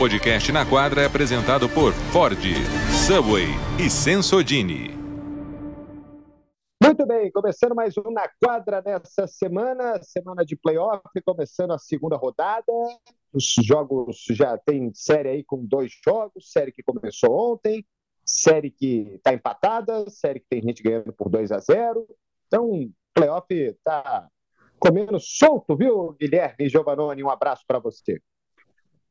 podcast Na Quadra é apresentado por Ford, Subway e Sensodini. Muito bem, começando mais um Na Quadra nessa semana, semana de playoff, começando a segunda rodada. Os jogos já tem série aí com dois jogos, série que começou ontem, série que está empatada, série que tem gente ganhando por 2 a 0 Então, playoff está comendo solto, viu, Guilherme Giovanoni? Um abraço para você.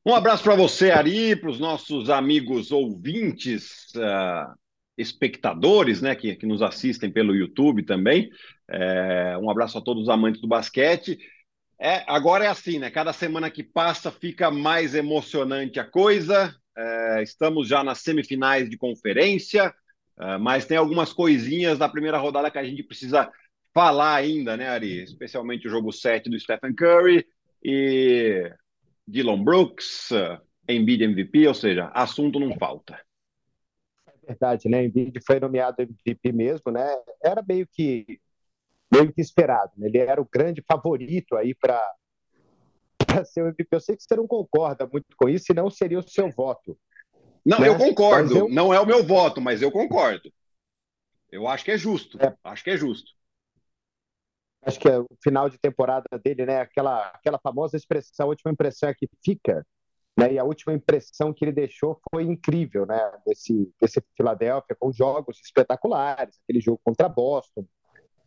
Um abraço para você, Ari, para os nossos amigos ouvintes, uh, espectadores, né, que, que nos assistem pelo YouTube também. É, um abraço a todos os amantes do basquete. É, agora é assim, né? Cada semana que passa fica mais emocionante a coisa. É, estamos já nas semifinais de conferência, é, mas tem algumas coisinhas da primeira rodada que a gente precisa falar ainda, né, Ari? Especialmente o jogo 7 do Stephen Curry e Dylan Brooks, Embiid MVP, ou seja, assunto não falta. É verdade, né? Embiid foi nomeado MVP mesmo, né? Era meio que meio que esperado, né? Ele era o grande favorito aí para ser o MVP. Eu sei que você não concorda muito com isso, senão seria o seu voto. Não, né? eu concordo. Eu... Não é o meu voto, mas eu concordo. Eu acho que é justo. É. Acho que é justo acho que é o final de temporada dele, né? Aquela, aquela famosa expressão, a última impressão é que fica, né? E a última impressão que ele deixou foi incrível, né? Desse, desse Philadelphia, com jogos espetaculares, aquele jogo contra Boston.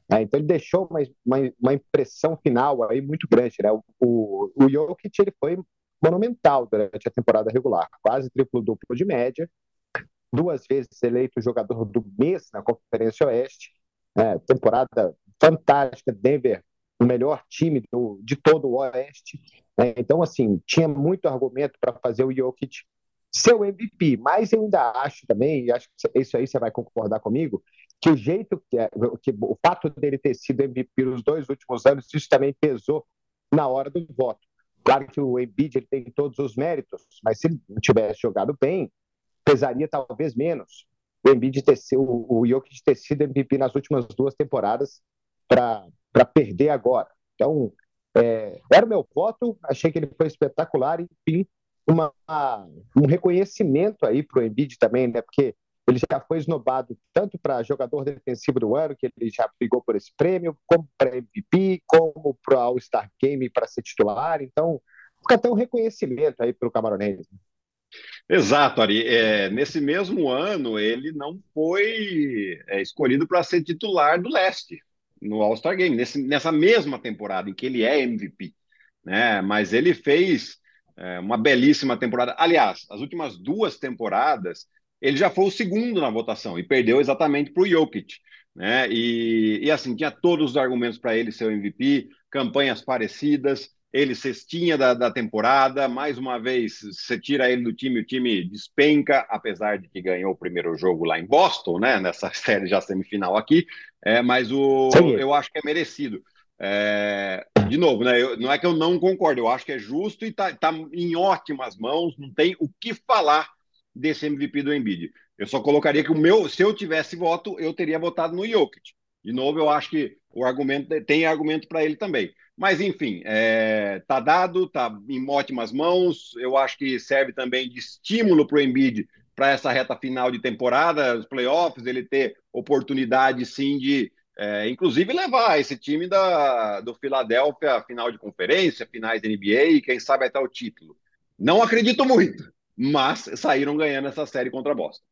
Né? Então ele deixou uma, uma, uma, impressão final aí muito grande, né? O, o, o Jokic, ele foi monumental durante a temporada regular, quase triplo-duplo de média, duas vezes eleito jogador do mês na Conferência Oeste, é, temporada fantástica. Denver, o melhor time do, de todo o Oeste. É, então, assim, tinha muito argumento para fazer o Jokic ser o MVP, mas eu ainda acho também, e acho que isso aí você vai concordar comigo, que o jeito que, é, que o fato dele ter sido MVP nos dois últimos anos, isso também pesou na hora do voto. Claro que o Embiid ele tem todos os méritos, mas se ele não tivesse jogado bem, pesaria talvez menos. O Embiid ter sido, o Jokic ter sido MVP nas últimas duas temporadas para perder agora. Então, é, era o meu voto, achei que ele foi espetacular, enfim, uma, um reconhecimento aí para o Embiid também, né? Porque ele já foi esnobado tanto para jogador defensivo do ano, que ele já brigou por esse prêmio, como para MVP, como para All-Star Game para ser titular. Então, fica até um reconhecimento aí para o Camaronês. Exato, Ari. É, nesse mesmo ano, ele não foi é, escolhido para ser titular do leste no All-Star Game, nesse, nessa mesma temporada em que ele é MVP. Né? Mas ele fez é, uma belíssima temporada. Aliás, as últimas duas temporadas, ele já foi o segundo na votação e perdeu exatamente para o Jokic. Né? E, e assim, tinha todos os argumentos para ele ser o MVP, campanhas parecidas, ele cestinha da, da temporada, mais uma vez, você tira ele do time, o time despenca, apesar de que ganhou o primeiro jogo lá em Boston, né, nessa série já semifinal aqui, é, mas o, eu acho que é merecido. É, de novo, né, eu, não é que eu não concordo, eu acho que é justo e está tá em ótimas mãos, não tem o que falar desse MVP do Embiid. Eu só colocaria que o meu, se eu tivesse voto, eu teria votado no Jokic. De novo, eu acho que o argumento tem argumento para ele também. Mas, enfim, é, tá dado, tá em ótimas mãos. Eu acho que serve também de estímulo para o Embiid para essa reta final de temporada, os playoffs, ele ter oportunidade, sim, de, é, inclusive, levar esse time da, do Philadelphia à final de conferência, finais da NBA e, quem sabe, até o título. Não acredito muito, mas saíram ganhando essa série contra a Boston.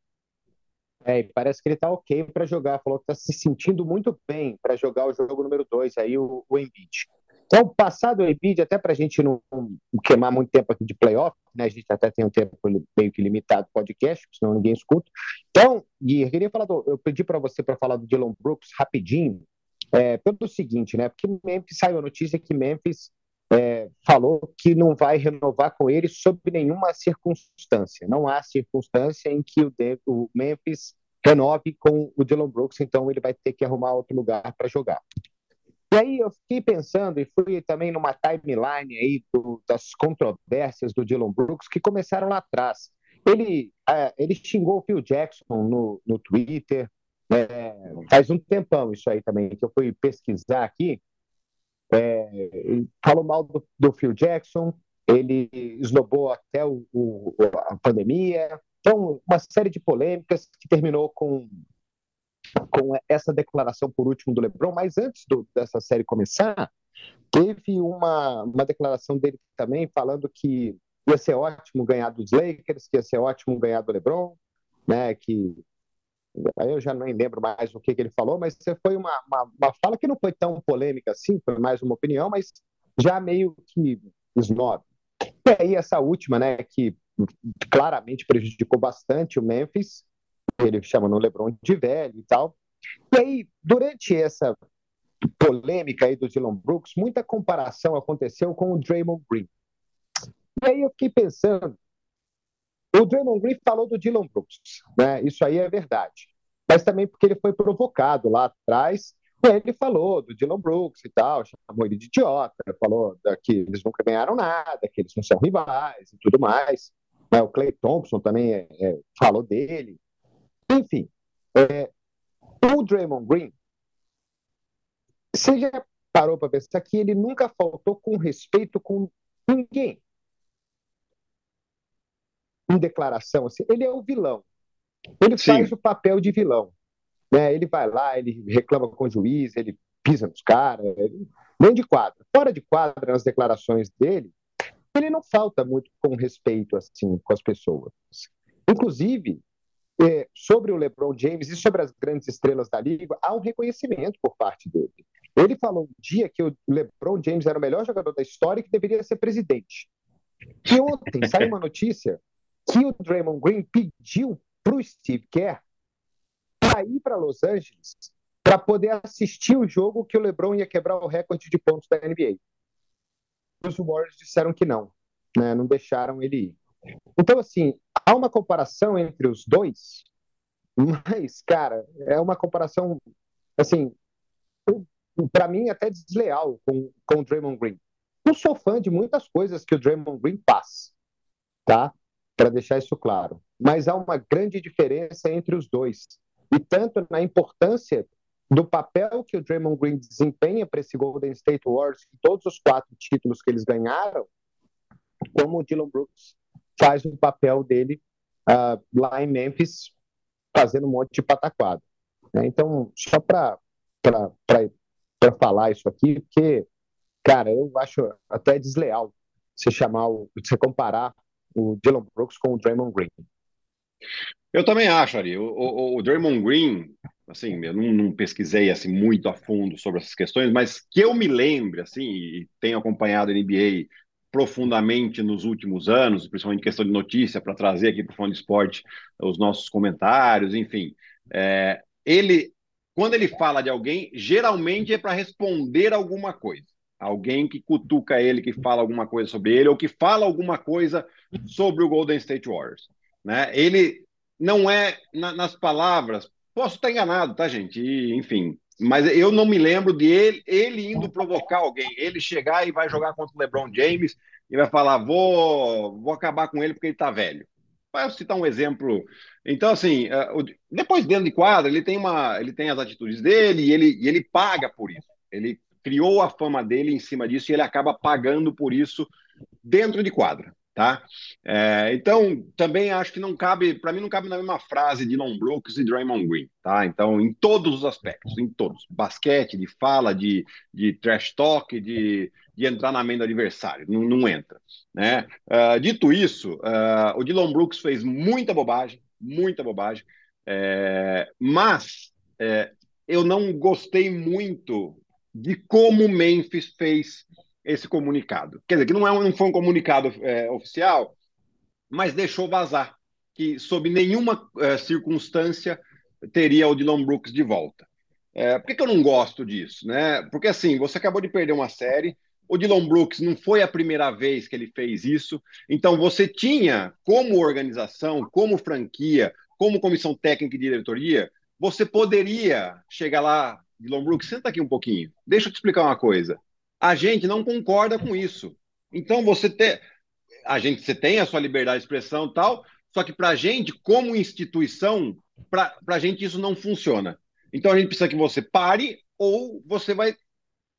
É, parece que ele está ok para jogar. Falou que está se sentindo muito bem para jogar o jogo número 2, aí o, o Embiid. Então, passado o Embiid, até para a gente não queimar muito tempo aqui de playoff, né? A gente até tem um tempo meio que limitado podcast, senão ninguém escuta. Então, e eu queria falar, do, eu pedi para você para falar do Dylan Brooks rapidinho, é, pelo seguinte, né? Porque Memphis saiu a notícia que Memphis é, falou que não vai renovar com ele sob nenhuma circunstância. Não há circunstância em que o, o Memphis renove com o Dylan Brooks, então ele vai ter que arrumar outro lugar para jogar. E aí eu fiquei pensando e fui também numa timeline aí do, das controvérsias do Dylan Brooks que começaram lá atrás. Ele, é, ele xingou o Phil Jackson no, no Twitter, é, faz um tempão isso aí também, que eu fui pesquisar aqui. É, falou mal do, do Phil Jackson, ele esnobou até o, o, a pandemia. Então, uma série de polêmicas que terminou com, com essa declaração por último do LeBron. Mas antes do, dessa série começar, teve uma, uma declaração dele também falando que ia ser ótimo ganhar dos Lakers, que ia ser ótimo ganhar do LeBron, né? Que eu já nem lembro mais o que, que ele falou, mas foi uma, uma, uma, fala que não foi tão polêmica assim, foi mais uma opinião, mas já meio que snob. E aí essa última, né, que claramente prejudicou bastante o Memphis, ele chama no LeBron de velho e tal. E aí, durante essa polêmica aí do Dylan Brooks, muita comparação aconteceu com o Draymond Green. E aí eu fiquei pensando, o Draymond Green falou do Dylan Brooks, né? Isso aí é verdade. Mas também porque ele foi provocado lá atrás, e aí ele falou do Dylan Brooks e tal, chamou ele de idiota, falou que eles nunca ganharam nada, que eles não são rivais e tudo mais. Né? O Clay Thompson também é, é, falou dele. Enfim, é, o Draymond Green, você já parou para pensar que ele nunca faltou com respeito com ninguém em declaração, assim, ele é o vilão. Ele Sim. faz o papel de vilão. Né? Ele vai lá, ele reclama com o juiz, ele pisa nos caras, nem de quadra. Fora de quadra, nas declarações dele, ele não falta muito com respeito assim com as pessoas. Inclusive, é, sobre o LeBron James e sobre as grandes estrelas da liga, há um reconhecimento por parte dele. Ele falou um dia que o LeBron James era o melhor jogador da história e que deveria ser presidente. E ontem saiu uma notícia que o Draymond Green pediu para o Steve Kerr para ir para Los Angeles para poder assistir o jogo que o LeBron ia quebrar o recorde de pontos da NBA. Os Warriors disseram que não, né? não deixaram ele ir. Então, assim, há uma comparação entre os dois, mas, cara, é uma comparação, assim, para mim até desleal com, com o Draymond Green. Não sou fã de muitas coisas que o Draymond Green faz, tá? para deixar isso claro. Mas há uma grande diferença entre os dois. E tanto na importância do papel que o Draymond Green desempenha para esse Golden State Warriors, todos os quatro títulos que eles ganharam, como o Dylan Brooks faz o papel dele uh, lá em Memphis, fazendo um monte de pataquado. Né? Então, só para falar isso aqui, porque, cara, eu acho até desleal você chamar, você comparar o Dylan Brooks com o Draymond Green. Eu também acho, Ari. O, o, o Draymond Green, assim, eu não, não, pesquisei assim muito a fundo sobre essas questões, mas que eu me lembre, assim, e tenho acompanhado a NBA profundamente nos últimos anos, principalmente questão de notícia, para trazer aqui para o Fone de Esporte os nossos comentários, enfim. É, ele, quando ele fala de alguém, geralmente é para responder alguma coisa alguém que cutuca ele, que fala alguma coisa sobre ele, ou que fala alguma coisa sobre o Golden State Warriors. Né? Ele não é, na, nas palavras, posso estar enganado, tá, gente? E, enfim, mas eu não me lembro de ele, ele indo provocar alguém, ele chegar e vai jogar contra o LeBron James e vai falar, vou, vou acabar com ele porque ele tá velho. Vai citar um exemplo. Então, assim, uh, depois dentro de quadra, ele tem uma, ele tem as atitudes dele e ele, e ele paga por isso. Ele criou a fama dele em cima disso e ele acaba pagando por isso dentro de quadra. Tá? É, então, também acho que não cabe, para mim, não cabe na mesma frase de Dylan Brooks e Draymond Green, tá? Então, em todos os aspectos, em todos: basquete, de fala, de, de trash talk, de, de entrar na mente do adversário, não, não entra, né? Uh, dito isso, uh, o Dylan Brooks fez muita bobagem, muita bobagem, é, mas é, eu não gostei muito de como Memphis fez esse comunicado. Quer dizer, que não, é, não foi um comunicado é, oficial, mas deixou vazar que, sob nenhuma é, circunstância, teria o Dylan Brooks de volta. É, por que, que eu não gosto disso? Né? Porque, assim, você acabou de perder uma série, o Dylan Brooks não foi a primeira vez que ele fez isso, então você tinha, como organização, como franquia, como comissão técnica e diretoria, você poderia chegar lá Dylan Brooks, senta aqui um pouquinho. Deixa eu te explicar uma coisa. A gente não concorda com isso. Então você tem, a gente você tem a sua liberdade de expressão tal, só que para a gente, como instituição, para a gente isso não funciona. Então a gente precisa que você pare ou você vai,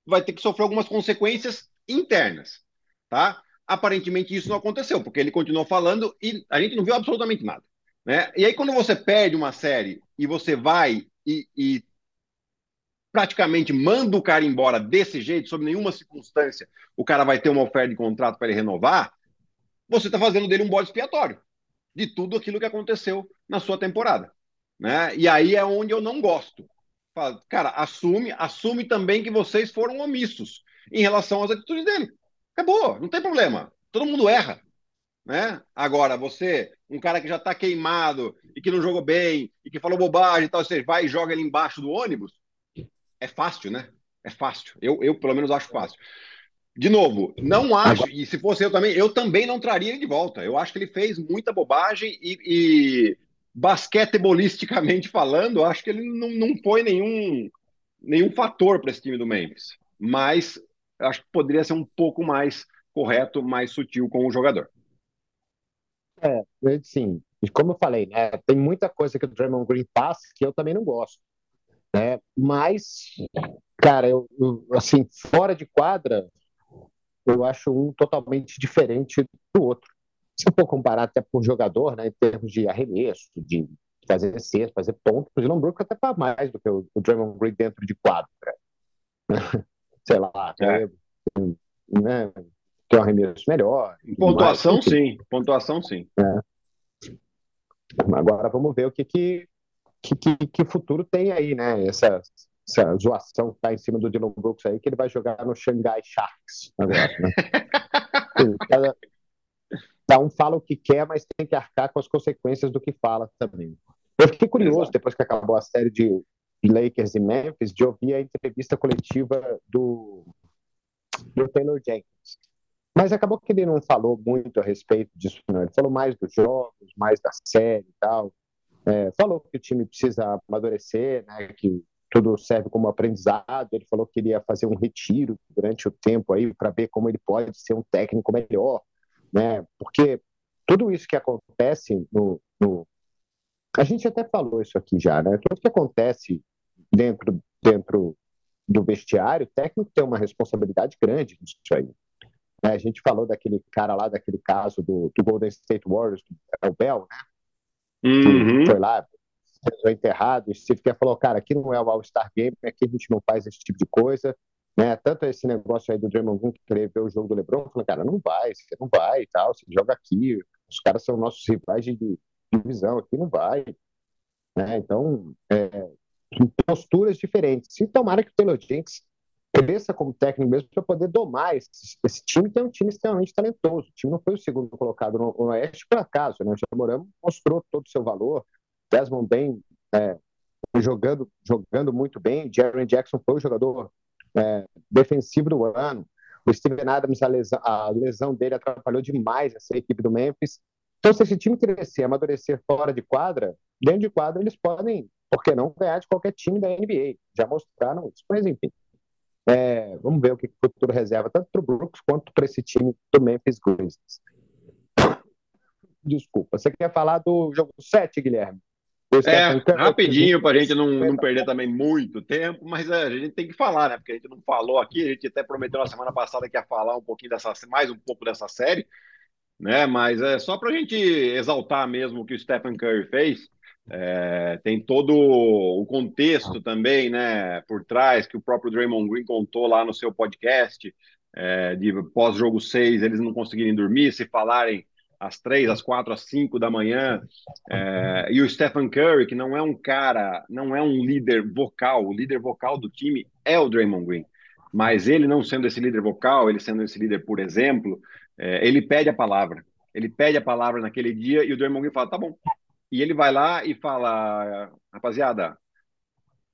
vai ter que sofrer algumas consequências internas, tá? aparentemente isso não aconteceu, porque ele continuou falando e a gente não viu absolutamente nada. Né? E aí, quando você perde uma série e você vai e, e praticamente manda o cara embora desse jeito, sob nenhuma circunstância, o cara vai ter uma oferta de contrato para ele renovar, você está fazendo dele um bode expiatório de tudo aquilo que aconteceu na sua temporada. Né? E aí é onde eu não gosto. Fala, cara, assume, assume também que vocês foram omissos em relação às atitudes dele. Acabou, não tem problema. Todo mundo erra. Né? Agora, você, um cara que já está queimado e que não jogou bem e que falou bobagem e tal, você vai e joga ele embaixo do ônibus, é fácil, né? É fácil. Eu, eu pelo menos, acho fácil. De novo, não acho, e se fosse eu também, eu também não traria ele de volta. Eu acho que ele fez muita bobagem e, e basquetebolisticamente falando, acho que ele não, não foi nenhum, nenhum fator para esse time do Memphis. Mas acho que poderia ser um pouco mais correto, mais sutil com o jogador. É, sim. Como eu falei, né, tem muita coisa que o Draymond Green faz que eu também não gosto. Né? Mas, cara, eu, eu, assim, fora de quadra, eu acho um totalmente diferente do outro. Se eu for comparar até por jogador, né, em termos de arremesso, de fazer cesta, fazer pontos, o Dylan Brooks até faz mais do que o, o Draymond Green dentro de quadra. Sei lá, é. né, tem um arremesso melhor. Pontuação, mais, sim. Pontuação, sim. É. Agora vamos ver o que, que, que, que futuro tem aí, né? Essa, essa zoação que tá em cima do Dylan Brooks aí, que ele vai jogar no Shanghai Sharks agora, né? cada, cada um fala o que quer, mas tem que arcar com as consequências do que fala também. Eu fiquei curioso, depois que acabou a série de Lakers e Memphis, de ouvir a entrevista coletiva do, do Taylor Jenkins. Mas acabou que ele não falou muito a respeito disso, não. Ele falou mais dos jogos, mais da série e tal. É, falou que o time precisa amadurecer, né, que tudo serve como aprendizado. Ele falou que queria fazer um retiro durante o tempo aí para ver como ele pode ser um técnico melhor, né? Porque tudo isso que acontece no, no, a gente até falou isso aqui já, né? Tudo que acontece dentro dentro do vestiário, o técnico tem uma responsabilidade grande nisso aí. Né? A gente falou daquele cara lá, daquele caso do, do Golden State Warriors, do Bell, né? Uhum. foi lá, foi enterrado, e Steve Kerr falou, cara, aqui não é o All-Star Game, aqui a gente não faz esse tipo de coisa, né? Tanto esse negócio aí do Draymond Green que queria ver o jogo do LeBron, falou, cara, não vai, você não vai e tal, você joga aqui, os caras são nossos rivais de divisão, aqui não vai, né? Então, é, posturas diferentes. E tomara que o Taylor Jenks cresça como técnico mesmo para poder domar esse, esse, time, que é um time extremamente talentoso. O time não foi o segundo colocado no, Oeste por acaso, né? O Jamorano mostrou todo o seu valor, Desmond bem é, jogando, jogando muito bem, Jerry Jackson foi o jogador é, defensivo do ano, o Steven Adams, a lesão, a lesão dele atrapalhou demais essa equipe do Memphis. Então, se esse time crescer, amadurecer fora de quadra, dentro de quadra eles podem, por que não, ganhar de qualquer time da NBA. Já mostraram isso, mas enfim. É, vamos ver o que o futuro reserva, tanto para o Brooks quanto para esse time do Memphis Grizzlies. Desculpa, você quer falar do jogo 7, Guilherme? É, rapidinho, para a gente não, não perder também muito tempo, mas é, a gente tem que falar, né? Porque a gente não falou aqui, a gente até prometeu na semana passada que ia falar um pouquinho dessa, mais um pouco dessa série, né? Mas é só para a gente exaltar mesmo o que o Stephen Curry fez. É, tem todo o contexto também, né, por trás, que o próprio Draymond Green contou lá no seu podcast, é, de pós-jogo 6, eles não conseguirem dormir, se falarem às três, às quatro, às cinco da manhã, é, e o Stephen Curry, que não é um cara, não é um líder vocal, o líder vocal do time é o Draymond Green, mas ele não sendo esse líder vocal, ele sendo esse líder, por exemplo, é, ele pede a palavra, ele pede a palavra naquele dia e o Draymond Green fala, tá bom, e ele vai lá e fala: rapaziada,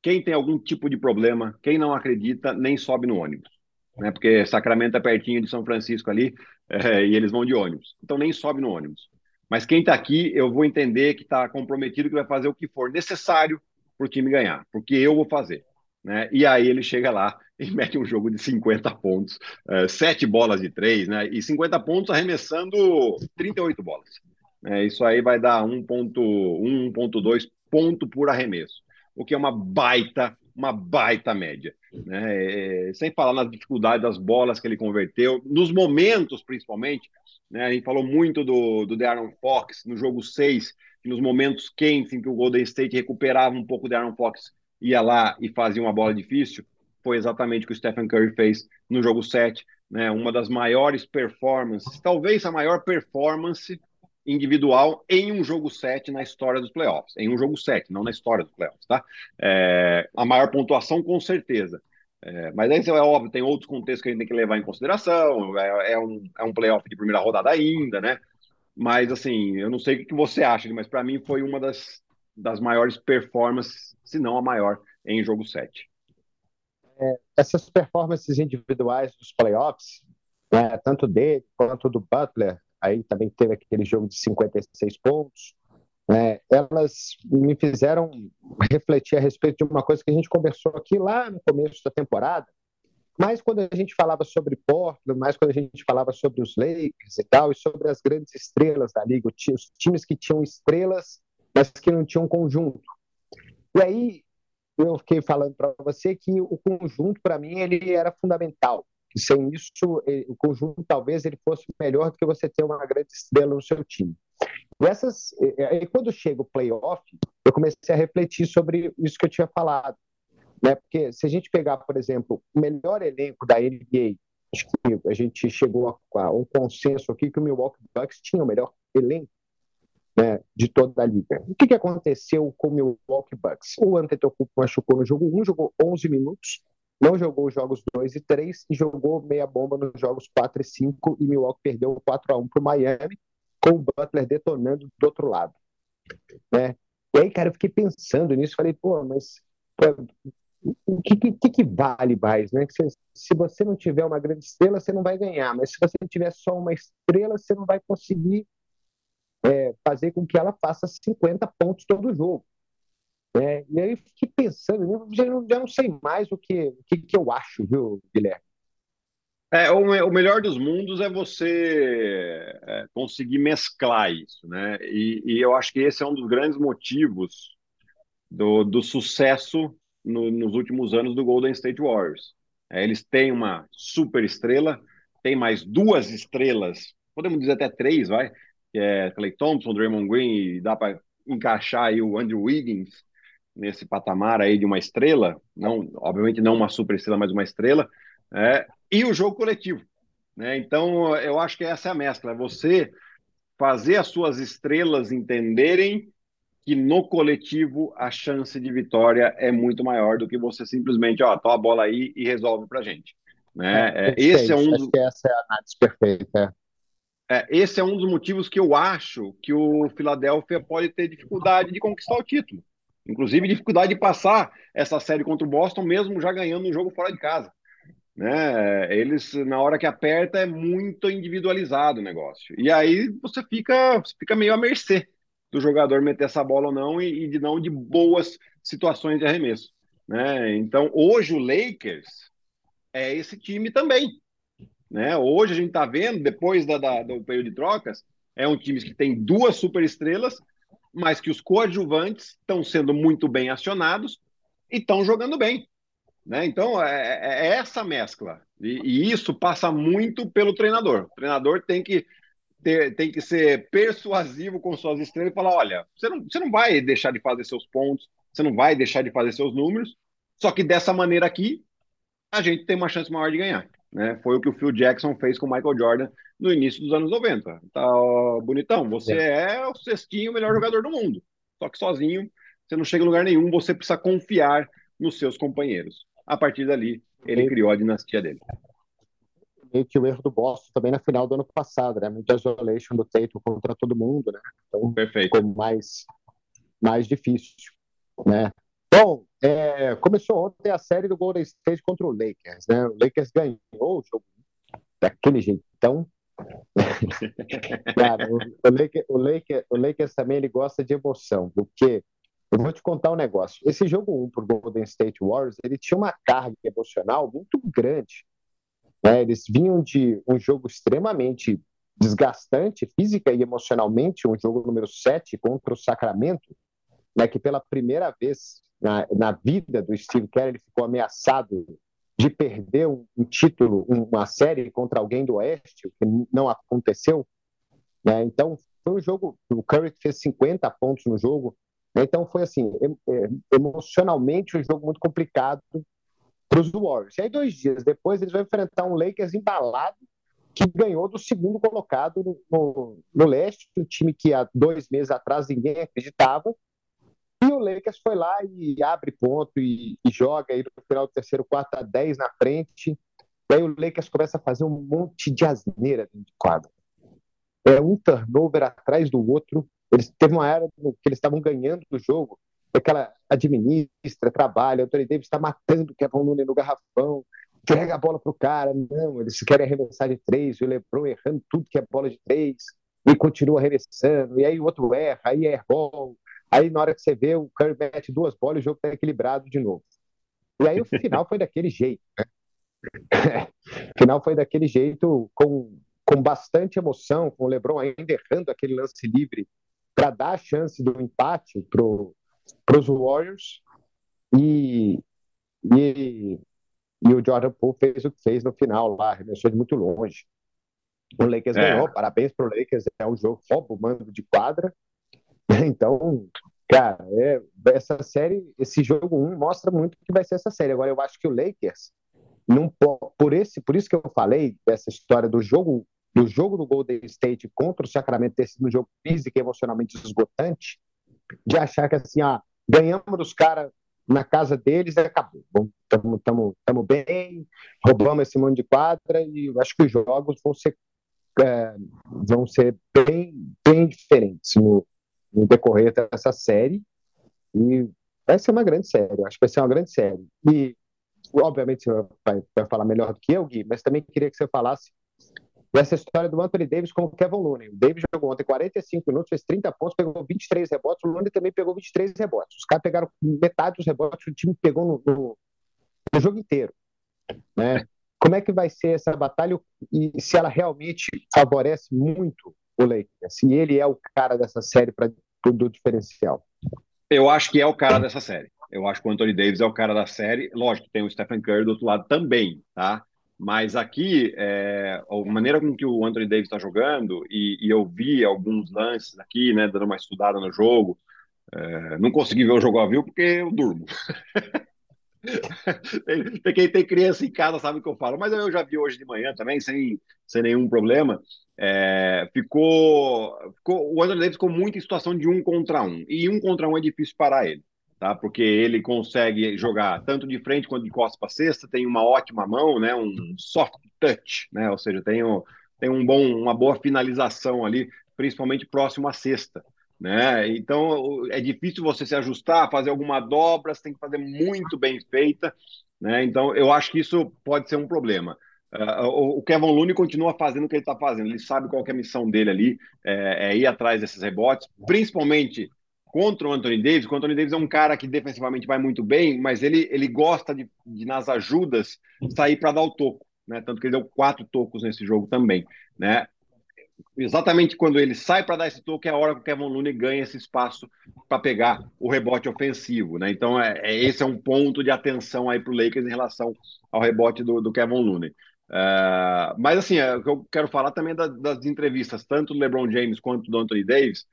quem tem algum tipo de problema, quem não acredita, nem sobe no ônibus. Né? Porque Sacramento é pertinho de São Francisco ali é, e eles vão de ônibus. Então nem sobe no ônibus. Mas quem está aqui, eu vou entender que está comprometido, que vai fazer o que for necessário para o time ganhar, porque eu vou fazer. Né? E aí ele chega lá e mete um jogo de 50 pontos, uh, sete bolas de três, né? E 50 pontos arremessando 38 bolas. É, isso aí vai dar 1.1, 1.2 ponto por arremesso, o que é uma baita uma baita média. Né? É, sem falar nas dificuldades das bolas que ele converteu, nos momentos principalmente. Né? A gente falou muito do, do De'Aaron Fox no jogo 6, que nos momentos quentes em que o Golden State recuperava um pouco o De'Aaron Fox, ia lá e fazia uma bola difícil. Foi exatamente o que o Stephen Curry fez no jogo 7. Né? Uma das maiores performances, talvez a maior performance individual em um jogo 7 na história dos playoffs. Em um jogo 7, não na história dos playoffs, tá? É, a maior pontuação, com certeza. É, mas aí é óbvio, tem outros contextos que a gente tem que levar em consideração. É, é, um, é um playoff de primeira rodada ainda, né? Mas assim, eu não sei o que você acha, mas para mim foi uma das, das maiores performances, se não a maior, em jogo 7. É, essas performances individuais dos playoffs, né, tanto dele quanto do Butler, aí também teve aquele jogo de 56 pontos, né, elas me fizeram refletir a respeito de uma coisa que a gente conversou aqui lá no começo da temporada, mais quando a gente falava sobre Portland, mais quando a gente falava sobre os Lakers e tal, e sobre as grandes estrelas da liga, os times que tinham estrelas, mas que não tinham conjunto. E aí eu fiquei falando para você que o conjunto, para mim, ele era fundamental sem isso, o conjunto talvez ele fosse melhor do que você ter uma grande estrela no seu time. E essas, e quando chega o playoff, eu comecei a refletir sobre isso que eu tinha falado. Né? Porque se a gente pegar, por exemplo, o melhor elenco da NBA, acho que a gente chegou a um consenso aqui que o Milwaukee Bucks tinha o melhor elenco né, de toda a liga. O que, que aconteceu com o Milwaukee Bucks? O Antetokounmpo machucou no jogo 1, jogou 11 minutos, não jogou os jogos 2 e 3 e jogou meia bomba nos jogos 4 e 5 e Milwaukee perdeu 4 a 1 para o Miami, com o Butler detonando do outro lado. Né? E aí, cara, eu fiquei pensando nisso, falei, pô, mas o que, que, que, vale mais, né? Se, se você não tiver uma grande estrela, você não vai ganhar, mas se você tiver só uma estrela, você não vai conseguir é, fazer com que ela faça 50 pontos todo jogo. Né? E aí fiquei pensando, já não, já não sei mais o que, o que, que eu acho, viu, Guilherme? É, o, o melhor dos mundos é você é, conseguir mesclar isso, né? E, e, eu acho que esse é um dos grandes motivos do, do sucesso no, nos últimos anos do Golden State Warriors. É, eles têm uma super estrela, tem mais duas estrelas, podemos dizer até três, vai, que é Clay Thompson, Draymond Green, e dá para encaixar aí o Andrew Wiggins, nesse patamar aí de uma estrela, não, obviamente não uma super estrela, mas uma estrela, é, e o jogo coletivo. Né? Então, eu acho que essa é a mescla, é você fazer as suas estrelas entenderem que no coletivo a chance de vitória é muito maior do que você simplesmente, ó, toma a bola aí e resolve pra gente. Né? É, é esse é um dos... essa é a análise perfeita. É, esse é um dos motivos que eu acho que o Philadelphia pode ter dificuldade de conquistar o título. Inclusive, dificuldade de passar essa série contra o Boston, mesmo já ganhando um jogo fora de casa. Né? Eles, na hora que aperta, é muito individualizado o negócio. E aí você fica, você fica meio à mercê do jogador meter essa bola ou não e, e de não de boas situações de arremesso. Né? Então, hoje o Lakers é esse time também. Né? Hoje a gente está vendo, depois da, da, do período de trocas, é um time que tem duas superestrelas mas que os coadjuvantes estão sendo muito bem acionados e estão jogando bem. Né? Então, é, é, é essa mescla. E, e, isso passa muito pelo treinador. O treinador tem que, ter, tem que ser persuasivo com suas estrelas e falar: olha, você não, você não vai deixar de fazer seus pontos, você não vai deixar de fazer seus números, só que dessa maneira aqui, a gente tem uma chance maior de ganhar. Né? Foi o que o Phil Jackson fez com o Michael Jordan no início dos anos 90. Tá, bonitão, você é. é o cestinho melhor jogador do mundo. Só que sozinho você não chega em lugar nenhum, você precisa confiar nos seus companheiros. A partir dali, ele criou a dinastia dele. Meio que o erro do Boston também na final do ano passado, né? Muito isolation do Tatum contra todo mundo, né? Então Perfeito. ficou mais, mais difícil, né? Bom, é, começou ontem a série do Golden State contra o Lakers, né? O Lakers ganhou o jogo daquele jeitão, Cara, o, o, Lakers, o, Lakers, o Lakers também ele gosta de emoção, porque eu vou te contar um negócio. Esse jogo 1 para o Golden State Warriors, ele tinha uma carga emocional muito grande. Né? Eles vinham de um jogo extremamente desgastante, física e emocionalmente, um jogo número 7 contra o Sacramento, né, que pela primeira vez na, na vida do Steve Kerr ele ficou ameaçado de perder um, um, título, uma série contra alguém do Oeste, o que não aconteceu. Né? Então, foi um jogo, o Curry fez 50 pontos no jogo, né? então foi assim, emocionalmente um jogo muito complicado para os Warriors. E aí, dois dias depois, eles vão enfrentar um Lakers embalado, que ganhou do segundo colocado no, no, leste, um time que há dois meses atrás ninguém acreditava, e o Lakers foi lá e abre ponto e, e joga aí no final do terceiro quarto a 10 na frente. E aí o Lakers começa a fazer um monte de asneira dentro de quadra. É um turnover atrás do outro. Eles teve uma era que eles estavam ganhando o jogo. Aquela administra, trabalha, o Anthony Davis está matando o Kevin Looney no garrafão, entrega a bola pro cara. Não, eles querem arremessar de três, o LeBron errando tudo que é bola de três, e continua arremessando, e aí o outro erra, aí é bom, Aí, na hora que você vê, o Curry mete duas bolas e o jogo está equilibrado de novo. E aí, o final foi daquele jeito. Né? o final foi daquele jeito, com, com bastante emoção, com o LeBron ainda errando aquele lance livre para dar a chance do empate para os Warriors. E, e, e o Jordan Poole fez o que fez no final lá, arremessou de muito longe. O Lakers é. ganhou, parabéns para o Lakers, é um jogo roubo mando de quadra. Então, cara, é, essa série, esse jogo 1 um mostra muito o que vai ser essa série. Agora, eu acho que o Lakers, não, por, esse, por isso que eu falei dessa história do jogo do jogo do Golden State contra o Sacramento ter sido um jogo físico e emocionalmente esgotante, de achar que assim, ah, ganhamos dos caras na casa deles acabou. Estamos bem, roubamos esse monte de quadra e acho que os jogos vão ser, é, vão ser bem, bem diferentes no, no decorrer dessa série. E vai ser uma grande série, acho que vai ser uma grande série. E, obviamente, você vai, vai falar melhor do que eu, Gui, mas também queria que você falasse dessa história do Anthony Davis com o Kevin Looney. O Davis jogou ontem 45 minutos, fez 30 pontos, pegou 23 rebotes. O Looney também pegou 23 rebotes. Os caras pegaram metade dos rebotes, o time pegou no, no, no jogo inteiro. Né? Como é que vai ser essa batalha e se ela realmente favorece muito o Lakers? Se ele é o cara dessa série para do diferencial? Eu acho que é o cara dessa série. Eu acho que o Anthony Davis é o cara da série. Lógico, tem o Stephen Curry do outro lado também, tá? Mas aqui, é, a maneira com que o Anthony Davis está jogando, e, e, eu vi alguns lances aqui, né, dando uma estudada no jogo, é, não consegui ver o jogo ao vivo porque eu durmo. tem, quem tem criança em casa sabe o que eu falo, mas eu já vi hoje de manhã também, sem, sem nenhum problema. É, ficou, ficou, o Anthony Davis ficou muito em situação de um contra um, e um contra um é difícil parar ele, tá? Porque ele consegue jogar tanto de frente quanto de costas para cesta, tem uma ótima mão, né? Um soft touch, né? Ou seja, tem, um, tem um bom, uma boa finalização ali, principalmente próximo à cesta. Né? Então é difícil você se ajustar, fazer alguma dobra, você tem que fazer muito bem feita, né? Então eu acho que isso pode ser um problema. Uh, o Kevin Looney continua fazendo o que ele está fazendo, ele sabe qual é a missão dele ali, é, é, ir atrás desses rebotes, principalmente contra o Anthony Davis. O Anthony Davis é um cara que defensivamente vai muito bem, mas ele, ele gosta de, de nas ajudas, sair para dar o toco. Né? Tanto que ele deu quatro tocos nesse jogo também. Né? Exatamente quando ele sai para dar esse toque, é a hora que o Kevin Looney ganha esse espaço para pegar o rebote ofensivo. Né? Então, é, é, esse é um ponto de atenção aí para o Lakers em relação ao rebote do, do Kevin Looney. Uh, mas, assim, é, eu quero falar também da, das entrevistas, tanto do LeBron James quanto do Anthony Davis,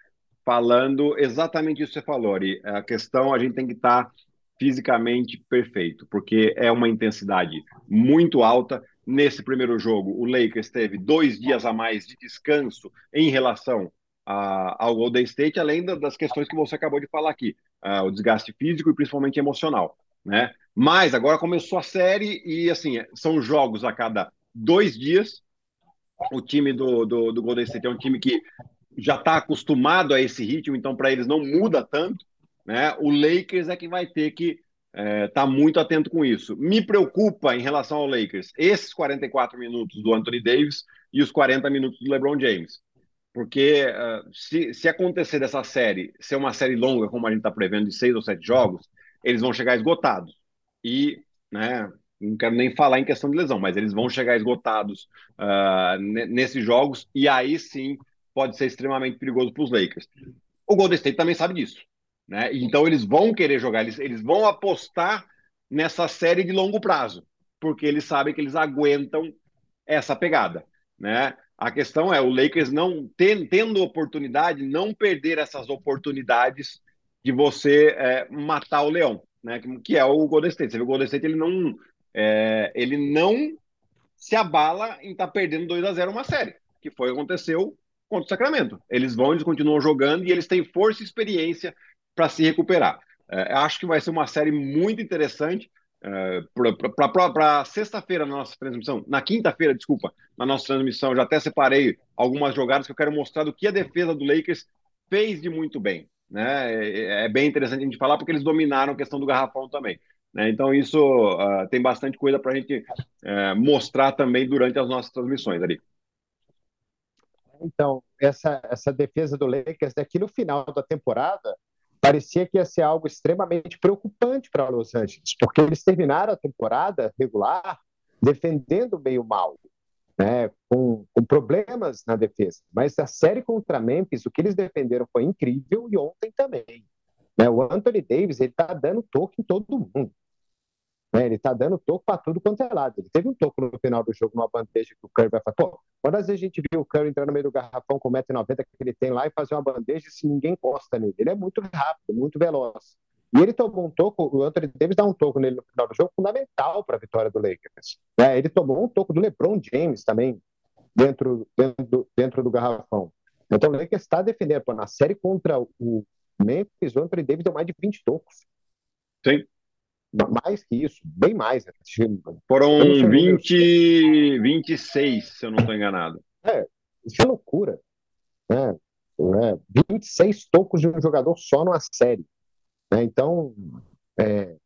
falando exatamente isso que você falou, Ari. A questão, a gente tem que estar tá fisicamente perfeito, porque é uma intensidade muito alta Nesse primeiro jogo, o Lakers teve dois dias a mais de descanso em relação a, ao Golden State, além das questões que você acabou de falar aqui, uh, o desgaste físico e principalmente emocional, né? Mas agora começou a série e assim são jogos a cada dois dias. O time do, do, do Golden State é um time que já está acostumado a esse ritmo, então para eles não muda tanto, né? O Lakers é que vai ter que está é, tá muito atento com isso. Me preocupa em relação ao Lakers esses 44 minutos do Anthony Davis e os 40 minutos do LeBron James. Porque uh, se, se acontecer dessa série ser uma série longa, como a gente está prevendo, de seis ou sete jogos, eles vão chegar esgotados. E, né, não quero nem falar em questão de lesão, mas eles vão chegar esgotados uh, nesses jogos, e aí sim pode ser extremamente perigoso para os Lakers. O Golden State também sabe disso. Né? Então eles vão querer jogar, eles, eles vão apostar nessa série de longo prazo, porque eles sabem que eles aguentam essa pegada. Né? A questão é o Lakers não tendo oportunidade, não perder essas oportunidades de você é, matar o leão, né? Que é o Golden State. Você vê o Golden State ele não é, ele não se abala em estar tá perdendo 2 a 0 uma série, que foi aconteceu contra o Sacramento. Eles vão, eles continuam jogando e eles têm força e experiência para se recuperar. É, acho que vai ser uma série muito interessante. É, para sexta-feira na nossa transmissão, na quinta-feira, desculpa, na nossa transmissão, já até separei algumas jogadas que eu quero mostrar do que a defesa do Lakers fez de muito bem. Né? É, é bem interessante a gente falar porque eles dominaram a questão do garrafão também. Né? Então, isso uh, tem bastante coisa para a gente uh, mostrar também durante as nossas transmissões ali. Então, essa, essa defesa do Lakers, daqui no final da temporada, parecia que ia ser algo extremamente preocupante para Los Angeles, porque eles terminaram a temporada regular defendendo meio mal, né, com, com, problemas na defesa. Mas a série contra Memphis, o que eles defenderam foi incrível e ontem também. Né, o Anthony Davis ele está dando toque em todo mundo. Né? Ele está dando toco para tudo quanto é lado. Ele teve um toco no final do jogo, numa bandeja que o Curry vai falar. Pô, quantas vezes a gente viu o Curry entrar no meio do garrafão com 1,90m que ele tem lá e fazer uma bandeja se ninguém encosta nele? Ele é muito rápido, muito veloz. E ele tomou um toco, o Anthony Davis dá um toco nele no final do jogo, fundamental para a vitória do Lakers. É, ele tomou um toco do LeBron James também, dentro, dentro, dentro do garrafão. Então o Lakers está defendendo. Pô, na série contra o Memphis, o Anthony Davis deu mais de 20 tocos. Sim mais que isso, bem mais. Né? Foram 20, 26, se eu não estou enganado. É, isso é loucura. Né? É, 26 tocos de um jogador só numa série. Né? Então, é,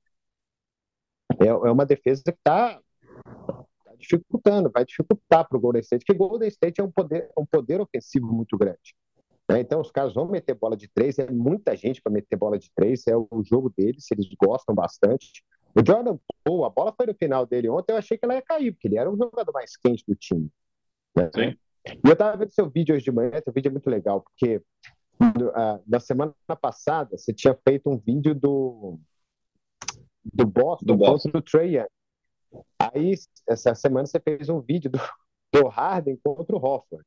é, é uma defesa que está tá dificultando, vai dificultar para o Golden State, porque o Golden State é um poder, um poder ofensivo muito grande. Né? Então, os caras vão meter bola de três, é muita gente para meter bola de três, é o jogo deles, eles gostam bastante. O Jordan Poole, a bola foi no final dele ontem, eu achei que ela ia cair, porque ele era o jogador mais quente do time. Né? Sim. E eu estava vendo seu vídeo hoje de manhã, seu vídeo é muito legal, porque uh, na semana passada você tinha feito um vídeo do, do Boston, do Boston. contra o Young. Aí, essa semana você fez um vídeo do, do Harden contra o Hoffman.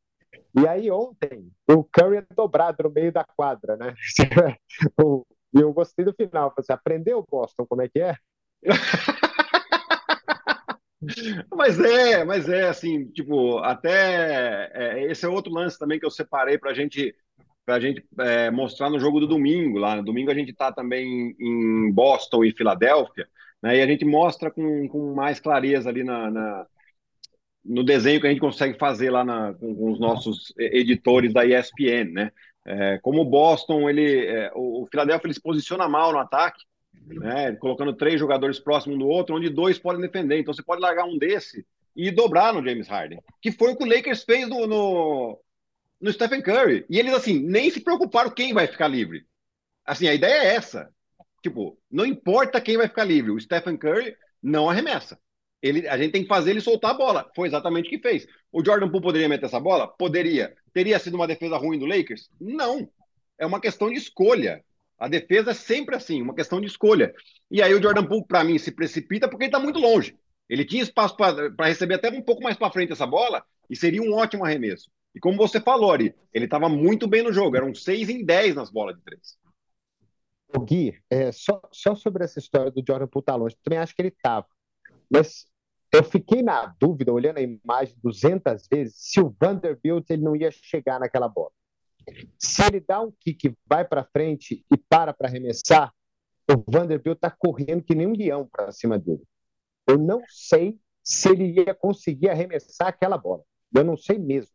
E aí ontem o Curry é dobrado no meio da quadra, né? E eu gostei do final. Você aprendeu Boston, como é que é? mas é, mas é assim, tipo, até é, esse é outro lance também que eu separei para gente, a gente é, mostrar no jogo do domingo. Lá no domingo a gente está também em Boston e Filadélfia, né? E a gente mostra com, com mais clareza ali na, na no desenho que a gente consegue fazer lá na, com, com, os nossos editores da ESPN, né? É, como o Boston, ele, é, o, Philadelphia ele se posiciona mal no ataque, né? Colocando três jogadores próximos um do outro, onde dois podem defender. Então você pode largar um desse e dobrar no James Harden, que foi o que o Lakers fez no, no, no Stephen Curry. E eles assim nem se preocuparam quem vai ficar livre. Assim, a ideia é essa. Tipo, não importa quem vai ficar livre, o Stephen Curry não arremessa. Ele, a gente tem que fazer ele soltar a bola. Foi exatamente o que fez. O Jordan Poole poderia meter essa bola? Poderia. Teria sido uma defesa ruim do Lakers? Não. É uma questão de escolha. A defesa é sempre assim, uma questão de escolha. E aí o Jordan Poole, para mim, se precipita porque ele está muito longe. Ele tinha espaço para receber até um pouco mais para frente essa bola e seria um ótimo arremesso. E como você falou, Ari, ele estava muito bem no jogo. Eram 6 em 10 nas bolas de três. Gui, é, só, só sobre essa história do Jordan Poole estar tá longe, também acho que ele estava. Mas eu fiquei na dúvida, olhando a imagem 200 vezes, se o Vanderbilt ele não ia chegar naquela bola. Se ele dá um kick, vai para frente e para para arremessar, o Vanderbilt está correndo que nem um leão para cima dele. Eu não sei se ele ia conseguir arremessar aquela bola. Eu não sei mesmo.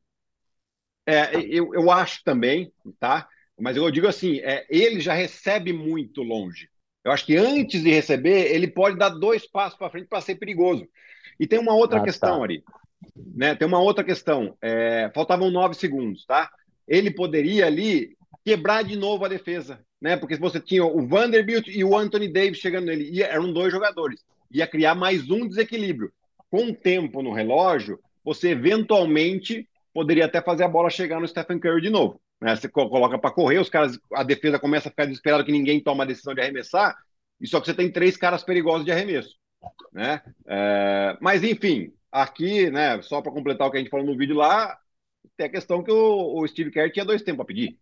É, eu, eu acho também, tá? Mas eu digo assim, é, ele já recebe muito longe. Eu acho que antes de receber, ele pode dar dois passos para frente para ser perigoso. E tem uma outra ah, questão, tá. Ari. Né? Tem uma outra questão. É, faltavam nove segundos, tá? Ele poderia ali quebrar de novo a defesa, né? Porque você tinha o Vanderbilt e o Anthony Davis chegando nele, e eram dois jogadores. Ia criar mais um desequilíbrio. Com o tempo no relógio, você eventualmente poderia até fazer a bola chegar no Stephen Curry de novo. Né? Você coloca para correr, os caras, a defesa começa a ficar desesperada que ninguém toma a decisão de arremessar, e só que você tem três caras perigosos de arremesso, né? É, mas enfim, aqui, né? Só para completar o que a gente falou no vídeo lá, tem a questão que o, o Steve Kerr tinha dois tempos para pedir,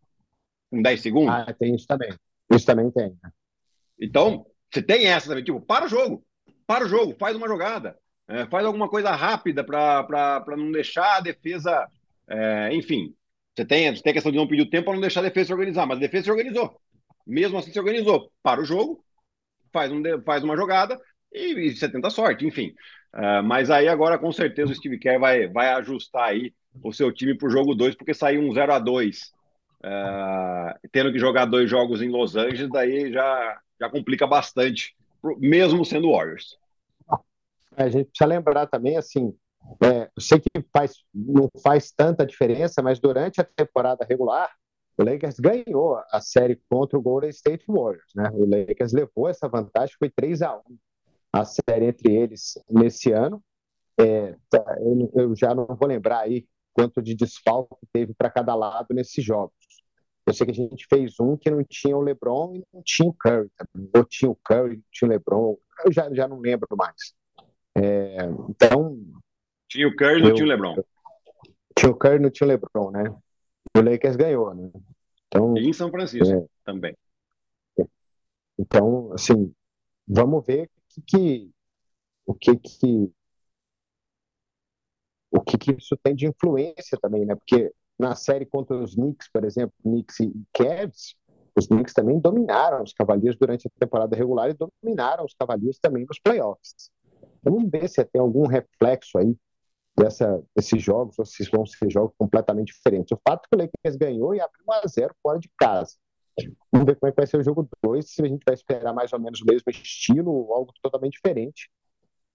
com 10 segundos. Ah, tem isso também. Isso também tem. Né? Então, você tem essa também, tipo, para o jogo, para o jogo, faz uma jogada, é, faz alguma coisa rápida para não deixar a defesa, é, enfim, você tem, você tem a questão de não pedir o tempo para não deixar a defesa se organizar, mas a defesa se organizou. Mesmo assim, se organizou. Para o jogo, faz, um, faz uma jogada e, e você tenta sorte, enfim. Uh, mas aí agora, com certeza, o Steve Kerr vai, vai ajustar aí o seu time para o jogo 2, porque saiu um 0 a 2 uh, ah, tendo que jogar dois jogos em Los Angeles, daí já, já complica bastante, mesmo sendo Warriors. A gente precisa lembrar também, assim, é, eu sei que faz, não faz tanta diferença, mas durante a temporada regular, o Lakers ganhou a série contra o Golden State Warriors. Né? O Lakers levou essa vantagem, foi 3 a 1 a série entre eles nesse ano. É, tá, eu, eu, já não vou lembrar aí quanto de desfalque teve para cada lado nesses jogos. Eu sei que a gente fez um que não tinha o LeBron e não tinha o Curry. Ou tinha o Curry, não tinha o LeBron. Eu já, já não lembro mais. É, então, tinha o Curry e não tinha o LeBron. Tinha o Curry e não tinha o LeBron, né? O Lakers ganhou, né? Então, e em São Francisco é, também. Então, assim, vamos ver que, que, o que que o que, que isso tem de influência também, né? Porque na série contra os Knicks, por exemplo, Knicks e Cavs, os Knicks também dominaram os Cavaliers durante a temporada regular e dominaram os Cavaliers também nos playoffs. Vamos ver se tem algum reflexo aí dessa, desses jogos, se vão ser jogos completamente diferentes. O fato é que o Lakers ganhou e abriu 1 a 0 fora de casa. Vamos ver como é que vai ser o jogo 2, se a gente vai esperar mais ou menos o mesmo estilo ou algo totalmente diferente.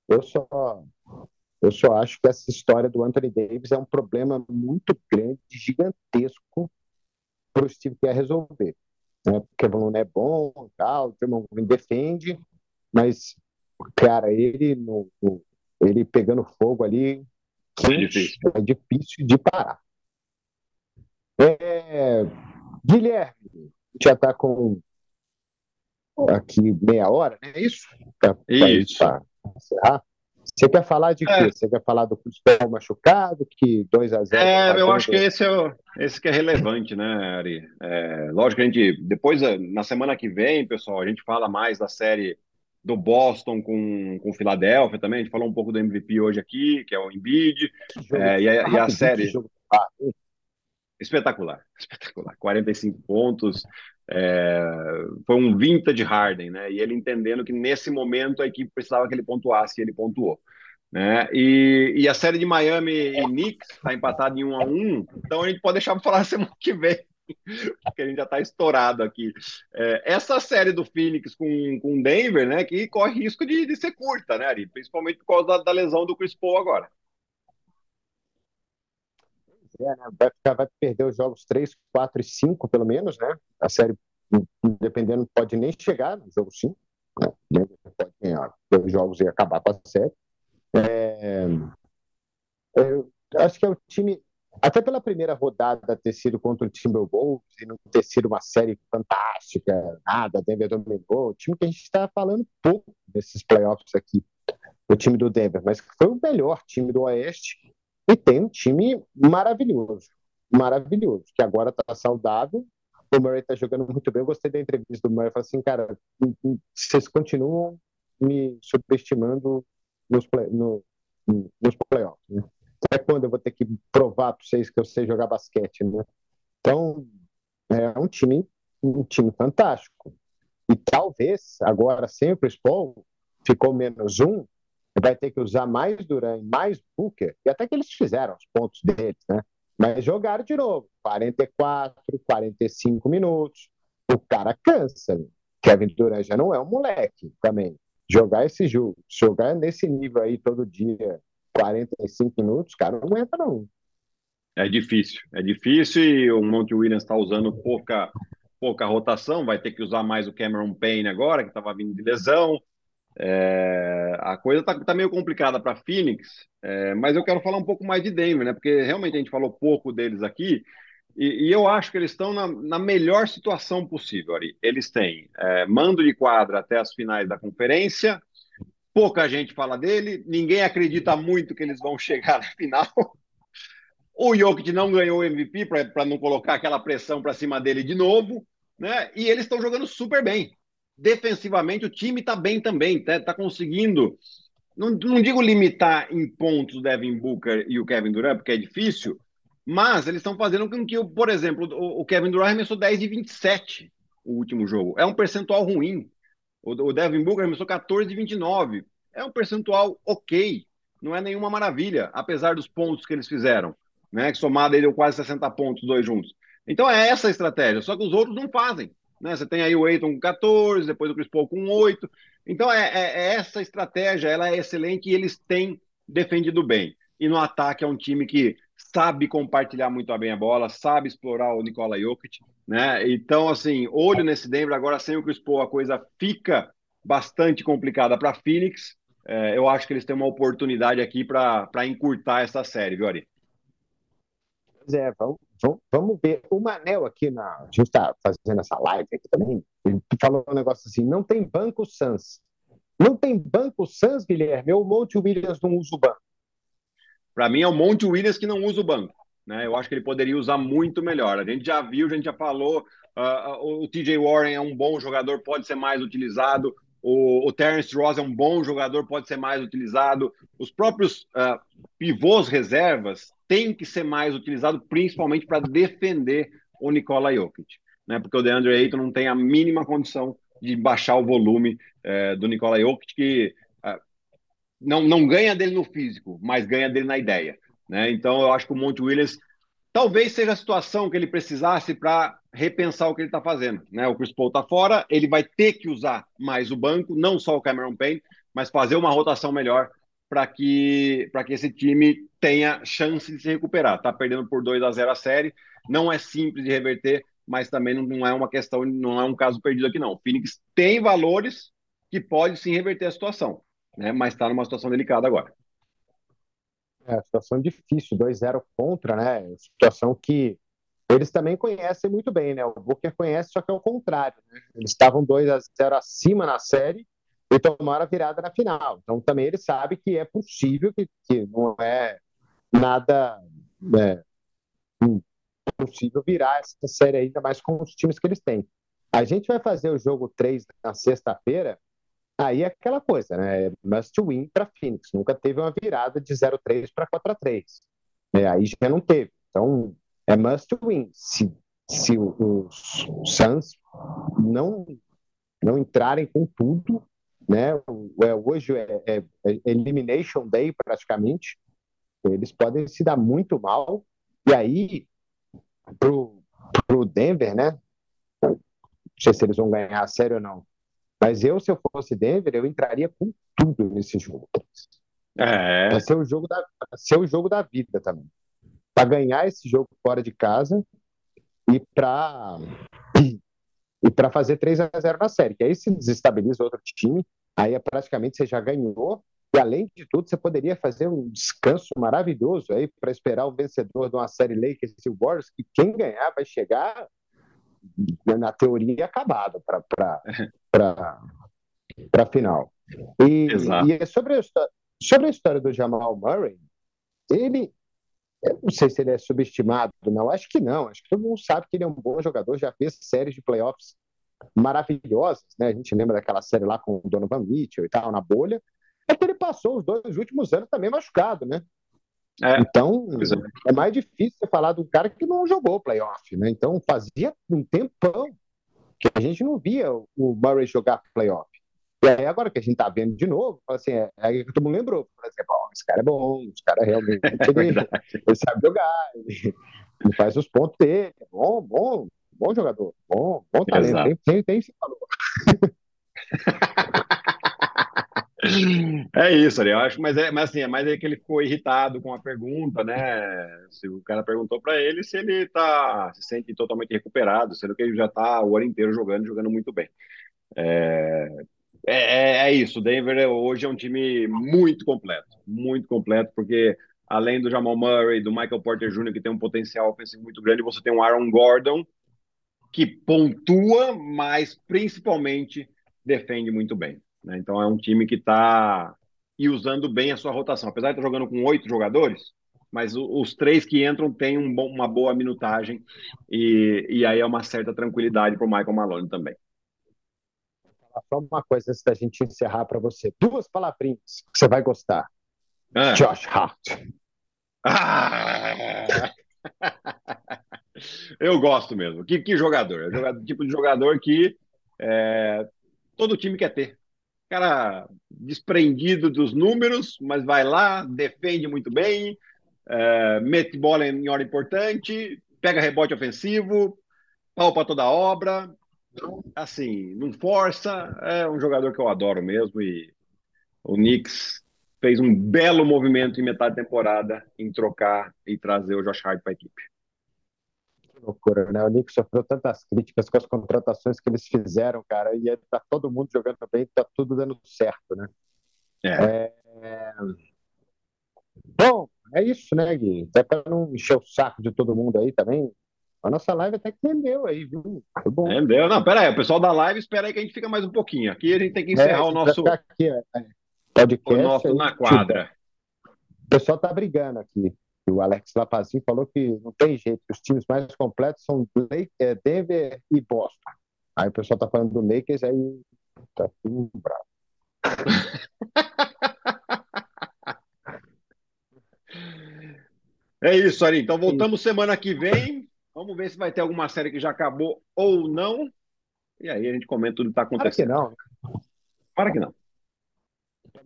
Eu só, eu só acho que essa história do Anthony Davis é um problema muito grande, gigantesco para o Steve Kerr resolver. Né? Porque o Balloon é bom, tal, o Draymond defende, mas, cara, ele, no, ele pegando fogo ali, é difícil. é difícil de parar. É, Guilherme, já está com aqui meia hora, não é isso? Pra, isso. Pra encerrar. Você quer falar de é. quê? Você quer falar do Cristóvão machucado, que 2 a 0 É, tá eu acho que esse é, o, esse que é relevante, né, Ari? É, lógico que a gente, depois, na semana que vem, pessoal, a gente fala mais da série do Boston com, com Filadélfia também. A gente falou um pouco do MVP hoje aqui, que é o Embiid. É, e, a, e a série. Espetacular, espetacular. 45 pontos. É, foi um vintage Harden, né? E ele entendendo que nesse momento a equipe precisava que ele pontuasse e ele pontuou. Né? E, e a série de Miami e Knicks está empatada em 1 a 1 então a gente pode deixar para falar semana que vem porque a gente já está estourado aqui. É, essa série do Phoenix com, com Denver, né, que corre risco de, de ser curta, né, Ari? Principalmente por causa da, da lesão do Chris Paul agora. É, né? Vai, ficar, vai perder os jogos 3, 4 e 5, pelo menos, né? A série, dependendo, pode nem chegar no jogo 5. Né? Pode ganhar dois jogos e acabar com a série. É, eu acho que é o time até pela primeira rodada ter sido contra o Timberwolves e não ter sido uma série fantástica, nada, Denver dominou, o time que a gente está falando pouco nesses playoffs aqui, o time do Denver, mas foi o melhor time do Oeste e tem um time maravilhoso, maravilhoso, que agora está saudável, o Murray está jogando muito bem, eu gostei da entrevista do Murray, falou assim, cara, vocês continuam me subestimando nos, play, no, nos playoffs, né? Até quando eu vou ter que provar para vocês que eu sei jogar basquete, né? Então, é um time, um time fantástico. E talvez, agora, sem o Paul, ficou menos um, vai ter que usar mais Duran, mais Booker, e até que eles fizeram os pontos deles, né? Mas jogaram de novo, 44, 45 minutos. O cara cansa. Né? Kevin Durant já não é um moleque também. Jogar esse jogo, jogar nesse nível aí todo dia, 45 minutos, cara, não aguenta não. É difícil, é difícil e o Monte Williams está usando pouca, pouca rotação, vai ter que usar mais o Cameron Payne agora, que estava vindo de lesão. É, a coisa está tá meio complicada para Phoenix, é, mas eu quero falar um pouco mais de Denver, né? Porque realmente a gente falou pouco deles aqui E, e eu acho que eles estão na, na, melhor situação possível, Ari. Eles têm é, mando de quadra até as finais da conferência, pouca gente fala dele, ninguém acredita muito que eles vão chegar na final. O Jokic não ganhou o MVP para não colocar aquela pressão para cima dele de novo, né? E eles estão jogando super bem. Defensivamente, o time está bem também, está tá conseguindo. Não, não digo limitar em pontos o Devin Booker e o Kevin Durant, porque é difícil, mas eles estão fazendo com que, por exemplo, o Kevin Durant arremessou 10 de 27 o último jogo. É um percentual ruim. O Devin Booker arremessou 14 de 29. É um percentual ok. Não é nenhuma maravilha, apesar dos pontos que eles fizeram. Né? Que somado ele deu quase 60 pontos, dois juntos. Então é essa a estratégia, só que os outros não fazem. Né? Você tem aí o Eiton com 14, depois o Chris Paul com 8. Então é, é, é essa estratégia, ela é excelente e eles têm defendido bem. E no ataque é um time que sabe compartilhar muito bem a bola, sabe explorar o Nikola Jokic, né? Então, assim, olho nesse Denver, agora sem o Chris Paul, a coisa fica bastante complicada para Phoenix. É, eu acho que eles têm uma oportunidade aqui para encurtar essa série, viu, Ari? Pois é, vamos, vamos, vamos ver. O Manel aqui, na, a gente está fazendo essa live aqui também, ele falou um negócio assim, não tem banco Sans. Não tem banco Sans, Guilherme, ou o Monte Williams não usa o banco? Para mim é o Monte Williams que não usa o banco. Né? Eu acho que ele poderia usar muito melhor. A gente já viu, a gente já falou, uh, o TJ Warren é um bom jogador, pode ser mais utilizado. O, o Terence Ross é um bom jogador, pode ser mais utilizado. Os próprios uh, pivôs reservas têm que ser mais utilizados, principalmente para defender o Nikola Jokic. Né? Porque o DeAndre Ayton não tem a mínima condição de baixar o volume uh, do Nikola Jokic, que não, não ganha dele no físico, mas ganha dele na ideia. Né? Então, eu acho que o Monte Williams talvez seja a situação que ele precisasse para repensar o que ele está fazendo. Né? O Chris Paul está fora, ele vai ter que usar mais o banco, não só o Cameron Payne, mas fazer uma rotação melhor para que, que esse time tenha chance de se recuperar. Está perdendo por 2 a 0 a série, não é simples de reverter, mas também não, não é uma questão, não é um caso perdido aqui, não. O Phoenix tem valores que pode sim reverter a situação né? mas está numa situação delicada agora. É, situação difícil, 2-0 contra, né? Situação que eles também conhecem muito bem, né? O Booker conhece, só que é o contrário. Né? Eles estavam 2 a 0 acima na série e tomaram a virada na final. Então também ele sabe que é possível, que, que não é nada né, possível virar essa série ainda mais com os times que eles têm. A gente vai fazer o jogo 3 na sexta-feira Aí é aquela coisa, né? Must win para Phoenix. Nunca teve uma virada de 0-3 para 4-3. É, aí já não teve. Então, é must win. Se, se os Suns não, não entrarem com tudo, né? É, hoje é, é, é Elimination Day praticamente. Eles podem se dar muito mal. E aí, pro, pro Denver, né? Não sei se eles vão ganhar a série ou não mas eu, se eu fosse Denver, eu entraria com tudo nesse jogo. É. Vai ser o jogo da, ser o jogo da vida também. Para ganhar esse jogo fora de casa e para e para fazer 3 a 0 na série, que aí se desestabiliza outro time, aí é praticamente você já ganhou. E além de tudo, você poderia fazer um descanso maravilhoso aí para esperar o vencedor de uma série Lakers e Warriors, que quem ganhar vai chegar na teoria acabado para a final. E, e é sobre, a, sobre a história do Jamal Murray, ele, eu não sei se ele é subestimado, não, acho que não, acho que todo mundo sabe que ele é um bom jogador, já fez séries de playoffs maravilhosas, né? A gente lembra daquela série lá com o Donovan Mitchell e tal, na bolha, é que ele passou os dois últimos anos também machucado, né? É. Então, é. é. mais difícil você falar do cara que não jogou playoff, né? Então, fazia um tempão que a gente não via o Murray jogar playoff. E aí, agora que a gente tá vendo de novo, assim, é, é que todo mundo lembrou, por exemplo, oh, esse cara é bom, esse cara realmente é ele, ele sabe jogar, ele, ele, faz os pontos dele, é bom, bom, bom jogador, bom, bom talento, tem, tem, tem esse valor. É isso, eu acho, mas é, mas assim, é mais é que ele ficou irritado com a pergunta, né? Se o cara perguntou para ele se ele tá se sente totalmente recuperado, sendo que ele já tá o ano inteiro jogando, jogando muito bem. É, é, é, é isso, Denver hoje é um time muito completo, muito completo, porque além do Jamal Murray, do Michael Porter Jr., que tem um potencial ofensivo muito grande, você tem um Aaron Gordon, que pontua, mas principalmente defende muito bem. Né? Então é um time que está e usando bem a sua rotação. Apesar de estar jogando com oito jogadores, mas os três que entram têm um bom, uma boa minutagem e, e aí é uma certa tranquilidade para o Michael Malone também. Só uma coisa antes da gente encerrar para você. Duas palavrinhas que você vai gostar. Ah. Josh Hart. Ah! Eu gosto mesmo. Que, que jogador. É tipo de jogador que é, todo time quer ter. Cara desprendido dos números, mas vai lá, defende muito bem, é, mete bola em hora importante, pega rebote ofensivo, pau para toda obra. Assim, não força. É um jogador que eu adoro mesmo. E o Knicks fez um belo movimento em metade da temporada em trocar e trazer o Josh Hart para a equipe. Loucura, né? O Knicks sofreu tantas críticas com as contratações que eles fizeram, cara, e tá todo mundo jogando bem, tá tudo dando certo, né? É. é... Bom, é isso, né, Gui? Até para não encher o saco de todo mundo aí também. A nossa live até que rendeu aí, viu? Foi bom. Rendeu. Não, pera aí, o pessoal da live espera aí que a gente fica mais um pouquinho. Aqui a gente tem que encerrar é, o nosso. Aqui, é, podcast. O nosso aí, na quadra. O pessoal tá brigando aqui. O Alex Lapazinho falou que não tem jeito, os times mais completos são é, Denver e Boston. Aí o pessoal tá falando do Lakers, aí tá tudo bravo. É isso, Ari. Então voltamos semana que vem. Vamos ver se vai ter alguma série que já acabou ou não. E aí a gente comenta tudo que está acontecendo. Para que não. Para que não.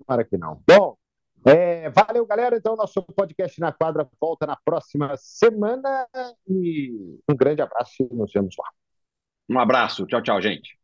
Para que não. Bom, é, valeu, galera. Então, nosso podcast na quadra volta na próxima semana. E um grande abraço e nos vemos lá. Um abraço. Tchau, tchau, gente.